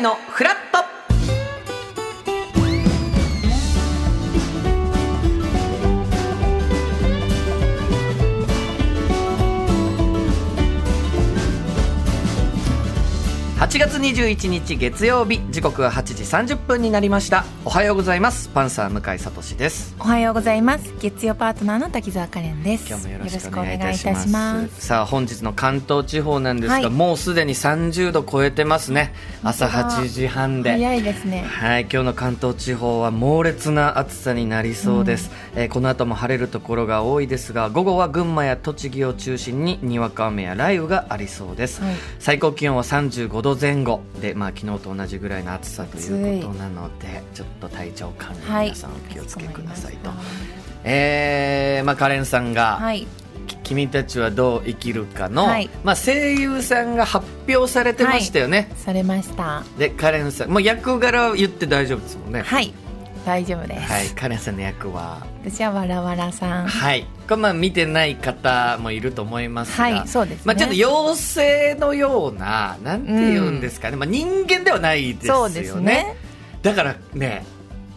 のフラット。8月21日月曜日時刻は8時30分になりました。おはようございます。パンサー向井聡です。おはようございます。月曜パートナーの滝沢カレンです。今日もよろしくお願いいたします。さあ本日の関東地方なんですが、はい、もうすでに30度超えてますね。朝8時半で。早いですね。はい今日の関東地方は猛烈な暑さになりそうです、うん、えー、この後も晴れるところが多いですが午後は群馬や栃木を中心ににわか雨や雷雨がありそうです、はい、最高気温は35度前後。でまあ昨日と同じぐらいの暑さということなのでちょっと体調管理皆さんお気をつけくださいと、はい、えー、まあカレンさんが、はい。君たちはどう生きるかの、はい、まあ、声優さんが発表されてましたよね、はい、されました。でカレンさんもう役柄は言って大丈夫ですもんね。はい大丈夫です。はいカレンさんの役は？私はわらわらさん。はい。これまあ見てない方もいると思いますが。はいそうです、ね、まあちょっと妖精のようななんて言うんですかね、うん、まあ人間ではないですよね。そうですね。だからね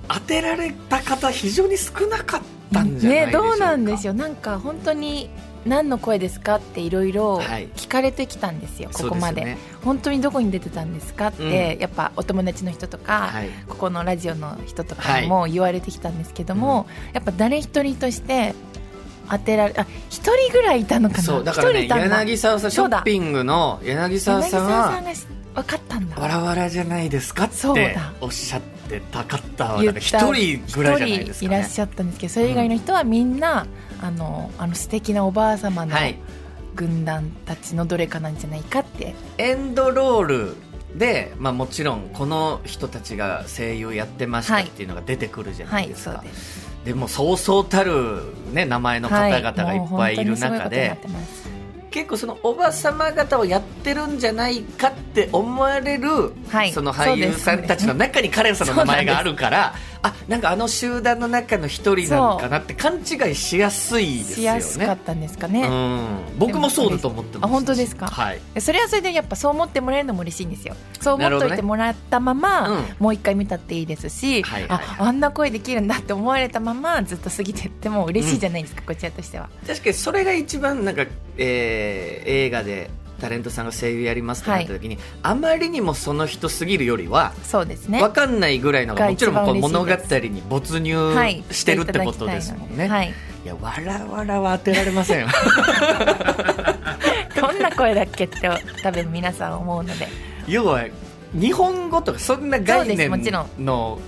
当てられた方非常に少なかったんじゃないでしょうか、ね、どうなんでしょう。なんか本当に何の声ですかっていろい。ろ聞かれてきたんですよ、はい、ここまで、ね、本当にどこに出てたんですかって、うん、やっぱお友達の人とか、はい、ここのラジオの人とかにも言われてきたんですけども、はい、やっぱ誰一人として当てられあ一人ぐらいいたのかな？そうだからね柳沢さんショッピングの柳沢さんは分かったんだ。わらわらじゃないですかっておっしゃってたかった一人ぐらいじゃないですか、ね、いらっしゃったんですけどそれ以外の人はみんな、うん。あのあの素敵なおばあ様の軍団たちのどれかなんじゃないかって、はい、エンドロールで、まあ、もちろんこの人たちが声優やってましたっていうのが出てくるじゃないですか、はい。はい、ででもそうそうたる、ね、名前の方々がいっぱいいる中で、結構そのおば様方をやってるんじゃないかって思われる、その俳優さんたちの中にカレンさんの名前があるから。あなんかあの集団の中の一人なのかなって勘違いしやすいですよね。しやすかったんですかね、うん、僕もそうだと思ってます。あ本当ですか、はい、それはそれでやっぱそう思ってもらえるのも嬉しいんですよ。そう思っておいてもらったまま、ねうん、もう一回見たっていいですし、はいはいはい、ああんな声できるんだって思われたままずっと過ぎてっても嬉しいじゃないですか、うん、こちらとしては。確かにそれが一番なんか、えー、映画でタレントさんが声優やりますってなった時に、はい、あまりにもその人すぎるよりはそうですね。分かんないぐらいのもちろんこう物語に没入してるってことですもんね、はい、いやわらわらは当てられません どんな声だっけって多分皆さん思うので。要は日本語とかそんな概念の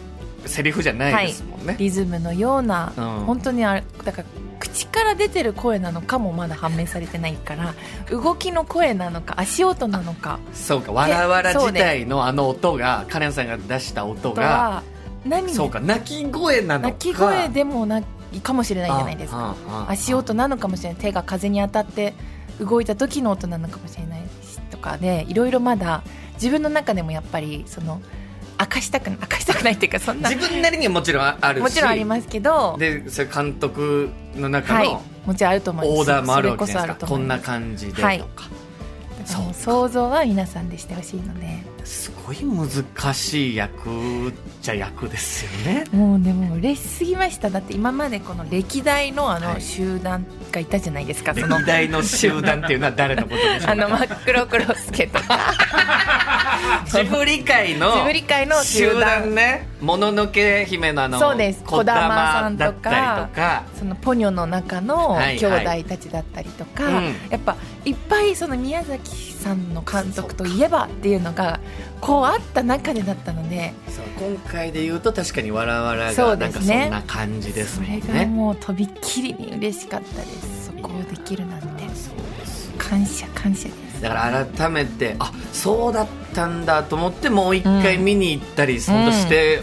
セリフじゃないですもんね、はい、リズムのような、うん、本当にあれだから口から出てる声なのかもまだ判明されてないから動きの声なのか足音なのか。そうかわらわら自体のあの音がカレンさんが出した音が何？そうか鳴き声なのか。鳴き声でもないかもしれないじゃないですか。足音なのかもしれない。手が風に当たって動いた時の音なのかもしれないしとかでいろいろまだ自分の中でもやっぱりその明かしたく 明かしたくないっていうかそんな。自分なりにはもちろんあるし。もちろんありますけど。でそれ監督の中の、はい、もちろんあると思います。オーダーもあるわけですか。こんな感じでとか、はい、そう想像は皆さんでしてほしいので。すごい難しい役じゃ役ですよね。もうでも嬉しすぎました。だって今までこの歴代のあの集団がいたじゃないですか、はい、歴代の集団っていうのは誰のことでしょう あの真っ黒クロスケとか ジブリ界のジブリ界の集団。ね。もののけ姫のあのそうです。児玉さんとかそのポニョの中の兄弟たちだったりとか、はいはいやっぱいっぱいその宮崎さんの監督といえばっていうのがこうあった中でだったのでそう今回で言うと確かにわらわらがなんかそんな感じですね。それがもうとびっきりに嬉しかったです。そこをできるなんて。感謝感謝ですだから改めてあそうだったんだと思ってもう一回見に行ったり、うん、本当して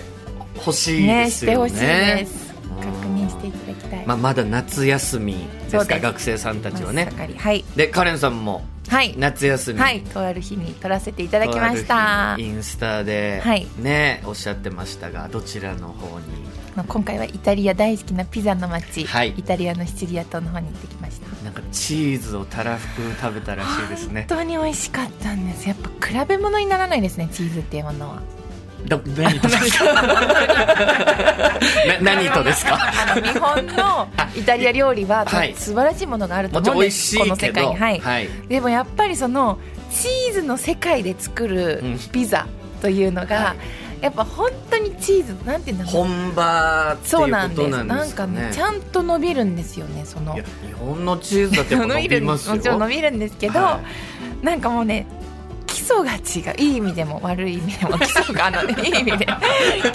ほしいですよね,、ねしてほしいです。確認していただきたい、まあ、まだ夏休みですか学生さんたちはね。はい、でカレンさんもはい、夏休み。はい。とある日に撮らせていただきました。インスタで、はい、ねおっしゃってましたがどちらの方に？今回はイタリア大好きなピザの街、はい、イタリアのシチリア島の方に行ってきました。なんかチーズをたらふく食べたらしいですね。本当に美味しかったんです。やっぱ比べ物にならないですねチーズっていうものはど何とですか？何とですか？あの日本のイタリア料理は、はい、素晴らしいものがあると思うんです。この世界に、はい、はい、でもやっぱりそのチーズの世界で作るピザというのが、うんはい。やっぱ本当にチーズなんていうんだろう。本場っていうことなんですなんかねちゃんと伸びるんですよねその。日本のチーズだって伸びますよ。伸びるんですけど、はい、なんかもうね礎が違う。いい意味でも悪い意味でも基礎があの、ね、いい意味で。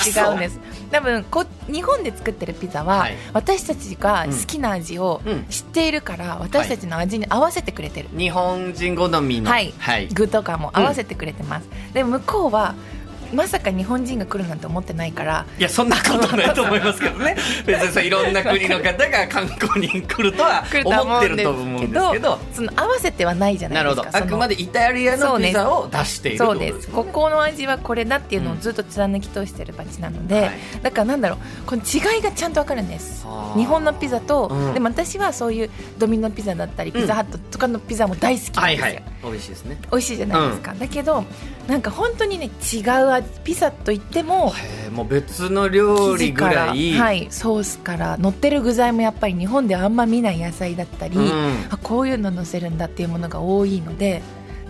基礎が違うんです。多分こ日本で作ってるピザは、はい、私たちが好きな味を知っているから、うん、私たちの味に合わせてくれてる、はい、日本人好みの、はい、はい、具とかも合わせてくれてます、うん、で向こうはまさか日本人が来るなんて思ってないから。いやそんなことないと思いますけどね。別にさいろんな国の方が観光に来るとは思ってると思うんですけど。その合わせてはないじゃないですか。あくまでイタリアのピザを出しているそうです。ここの味はこれだっていうのをずっと貫き通してる街なので、うんはい、だからなんだろうこの違いがちゃんと分かるんです。日本のピザと、うん、でも私はそういうドミノピザだったりピザハットとかのピザも大好きなんですよ、はいはい、美味しいですね。美味しいじゃないですか、だけどなんか本当にね違うピザといってももう別の料理ぐらい。はいソースから乗ってる具材もやっぱり日本ではあんま見ない野菜だったり、うん、あこういうの乗せるんだっていうものが多いので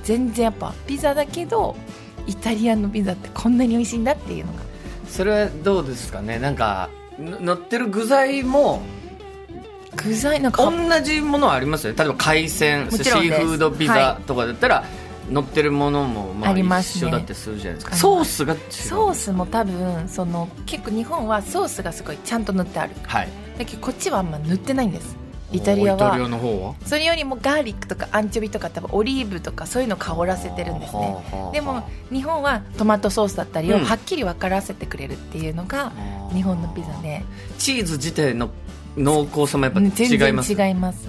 全然やっぱピザだけどイタリアのピザってこんなに美味しいんだっていうのが。それはどうですかね？なんか乗ってる具材も具材なんか同じものはありますよ例えば海鮮シーフードピザとかだったら、はい乗ってるものもまあ一緒だってするじゃないですか、ね、ソースがソースも多分その結構日本はソースがすごいちゃんと塗ってある、はい、だけどこっちはあんま塗ってないんです。イタリアはそれよりもガーリックとかアンチョビとか多分オリーブとかそういうのを香らせてるんですね。でも日本はトマトソースだったりをはっきり分からせてくれるっていうのが日本のピザで、チーズ自体の濃厚さもやっぱ違います違います。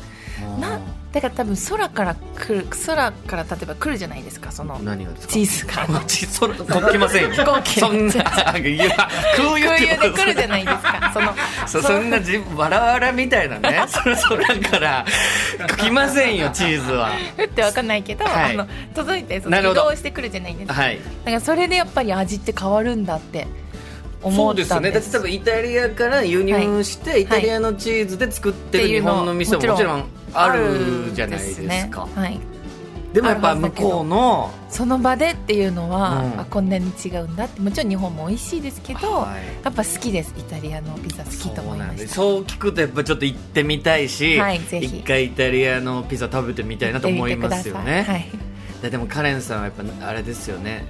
なだから多分空から来る空から例えば来るじゃないですかその何がですか？チーズから。空来ませんよ。飛行機そんな空輸空輸で来るじゃないですかそのそそんなじわらわらみたいなね。その空から来ませんよチーズは。降ってわかんないけど、はい、あの届いてその移動してくるじゃないですか、はい、だからそれでやっぱり味って変わるんだってそうですよね。だって多分イタリアから輸入して、はい、イタリアのチーズで作ってる日本の店ももちろんあるじゃないですか、ね、はい。でもやっぱ向こうのその場でっていうのは、うん、あこんなに違うんだってもちろん日本も美味しいですけど、はい、やっぱ好きです。イタリアのピザ好きと思いました。そう聞くとやっぱちょっと行ってみたいし、はい、一回イタリアのピザ食べてみたいなと思いますよね、はい、でもカレンさんはやっぱあれですよね、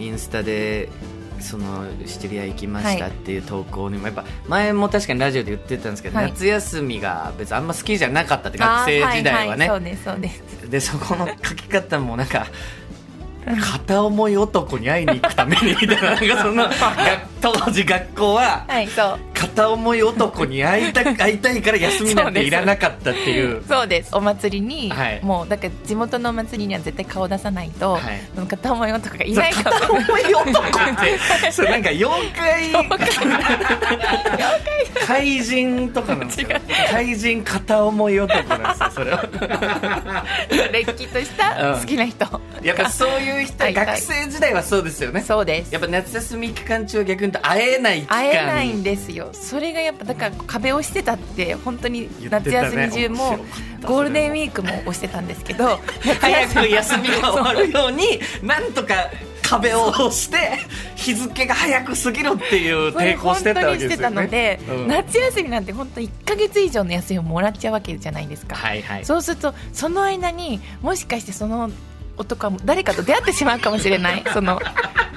インスタでそのシチリア行きましたっていう投稿にもやっぱ前も確かにラジオで言ってたんですけど、はい、夏休みが別にあんま好きじゃなかったって学生時代はね、はいはい、そうですそうです。でそこの書き方もなんか片思い男に会いに行くためにみたいななんかその 当時学校は片思い男に会いた 会いたいから休みなんていらなかったっていう。そうです。お祭りに、はい、もうだから地元のお祭りには絶対顔出さないと、はい、その片思い男がいないか片思い男って。それなんか妖怪。怪人とかなんですか怪人片思い男なんですよそれは。れっきとした好きな人、うん、やっぱそういう人、はい、学生時代はそうですよね。そうです。やっぱ夏休み期間中は逆に会えない期間。会えないんですよ。それがやっぱだから壁をしてたって本当に夏休み中も、ゴールデンウィークも押してたんですけど早く休みが終わるように なんとか壁を押して日付が早く過ぎろっていう抵抗してたわけですよね。ので、うん、夏休みなんて本当1か月以上の休みをもらっちゃうわけじゃないですか。はいはい、そうするとその間にもしかしてその男は誰かと出会ってしまうかもしれない。その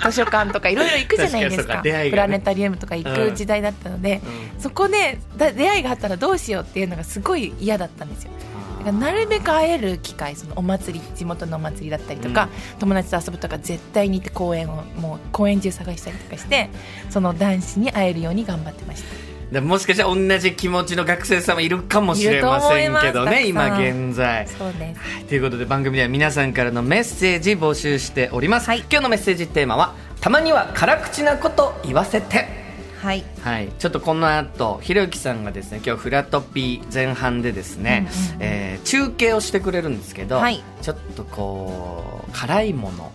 図書館とかいろいろ行くじゃないですか。か、ね、プラネタリウムとか行く時代だったので、うん、そこで出会いがあったらどうしようっていうのがすごい嫌だったんですよ。なるべく会える機会そのお祭り地元のお祭りだったりとか、うん、友達と遊ぶとか絶対に行って公園をもう公園中探したりとかしてその男子に会えるように頑張ってました。もしかしたら同じ気持ちの学生さんもいるかもしれませんけどね今現在。そうです、はい、ということで番組では皆さんからのメッセージ募集しております、はい、今日のメッセージテーマはたまには辛口なこと言わせてはい、はい、ちょっとこの後ひろゆきさんがですね今日フラトピー前半でですね、うんうん、えー、中継をしてくれるんですけど、はい、ちょっとこう辛いもの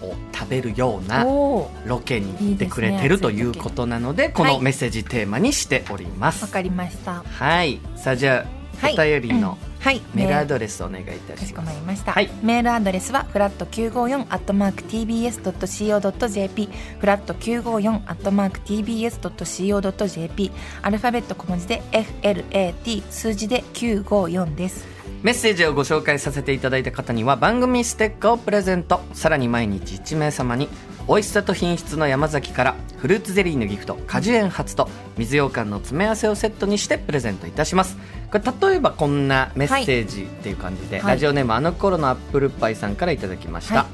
を食べるようなロケに行ってくれてる、ということなのでこのメッセージテーマにしております。わ、かりました。はい。さあじゃあ、お便りの、はい、メールアドレスお願いいたします。かしこまりました。はい、メールアドレスはフラット九五四アットマーク tbs ドット co ドット jp フラット九五四アットマーク tbs ドット co ドット jp アルファベット小文字で flat 数字で九五四です。メッセージをご紹介させていただいた方には番組ステッカーをプレゼント。さらに毎日1名様に美味しさと品質の山崎からフルーツゼリーのギフト果樹園初と水羊羹の詰め合わせをセットにしてプレゼントいたします。これ例えばこんなメッセージっていう感じで、はい、ラジオネームあの頃のアップルパイさんからいただきました、はい、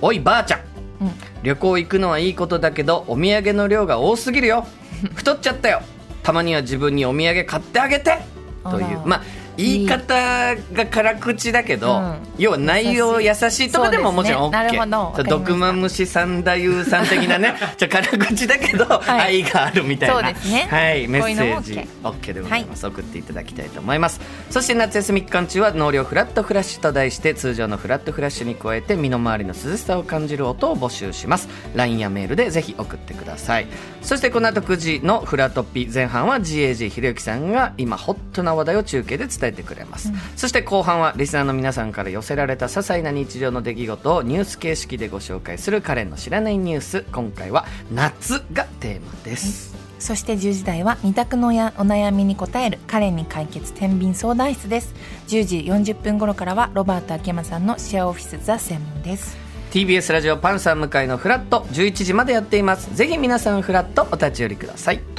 おいばあちゃん、うん、旅行行くのはいいことだけどお土産の量が多すぎるよ。太っちゃったよ。たまには自分にお土産買ってあげて。という。まあ言い方が辛口だけど、うん、要は内容優しい。とかでももちろん OK、ね、毒まむし三太夫さん的なね ちょ辛口だけど、はい、愛があるみたいな、ね、はい、メッセージ。OK でございます、はい、送っていただきたいと思います。そして夏休み期間中は納涼フラットフラッシュと題して通常のフラットフラッシュに加えて身の回りの涼しさを感じる音を募集します。LINE やメールでぜひ送ってください。そしてこの後9時のフラトピ前半は GAG ひろゆきさんが今ホットな話題を中継で伝えてくれます、うん、そして後半はリスナーの皆さんから寄せられた些細な日常の出来事をニュース形式でご紹介するカレンの知らないニュース。今回は夏がテーマです、そして10時台は二択のお悩みに答えるカレンに解決天秤相談室です。10時40分頃からはロバート秋山さんのシェアオフィスザ専門です。TBS ラジオパンサー向井のフラット11時までやっています。ぜひ皆さんフラットお立ち寄りください